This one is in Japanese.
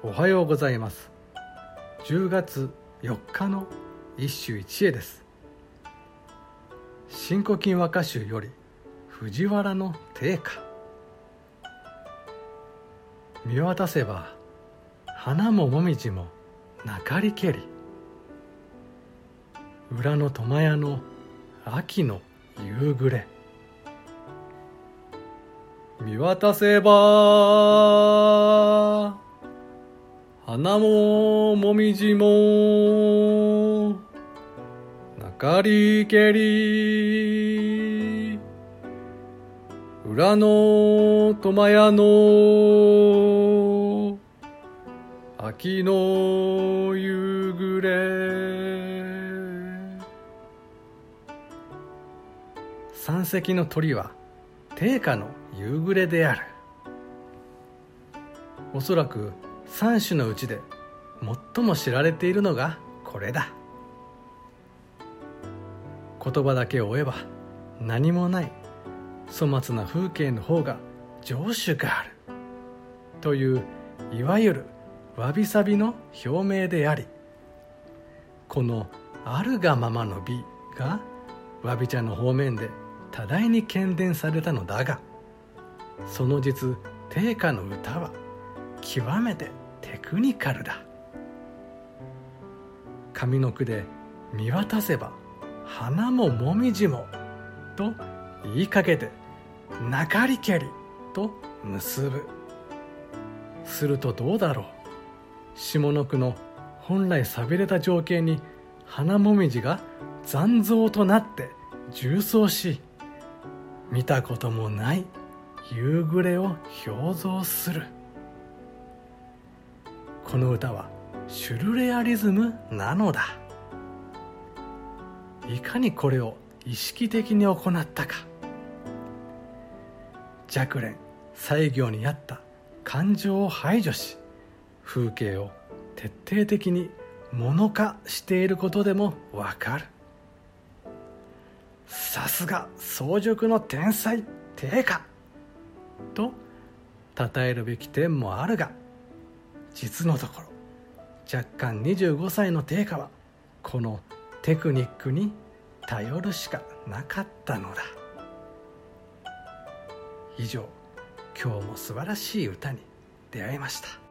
おはようございます。10月4日の一首一会です。新古今和歌集より藤原の定歌見渡せば花ももみじもなかりけり。裏の苫屋の秋の夕暮れ。見渡せば花ももみじも。なかりけり。裏の苫屋の。秋の夕暮れ。三隻の鳥は。定家の夕暮れである。おそらく三種のうちで最も知られているのがこれだ。言葉だけを追えば何もない粗末な風景の方が情緒がある。といういわゆるわびさびの表明でありこの「あるがままの美」がわび茶の方面で多大に喧伝されたのだがその実定家の歌は極めてテクニカルだ。上の句で「見渡せば花ももみじも」と言いかけて「なかりけり」と結ぶ。するとどうだろう。下の句の本来さびれた情景に花もみじが残像となって重装し見たこともない夕暮れを表像する。この歌はシュルレアリズムなのだ。いかにこれを意識的に行ったか。若蓮西行にあった感情を排除し風景を徹底的に物化していることでもわかる。さすが早熟の天才定家と称えるべき点もあるが実のところ若干25歳の定価はこのテクニックに頼るしかなかったのだ。以上今日も素晴らしい歌に出会いました。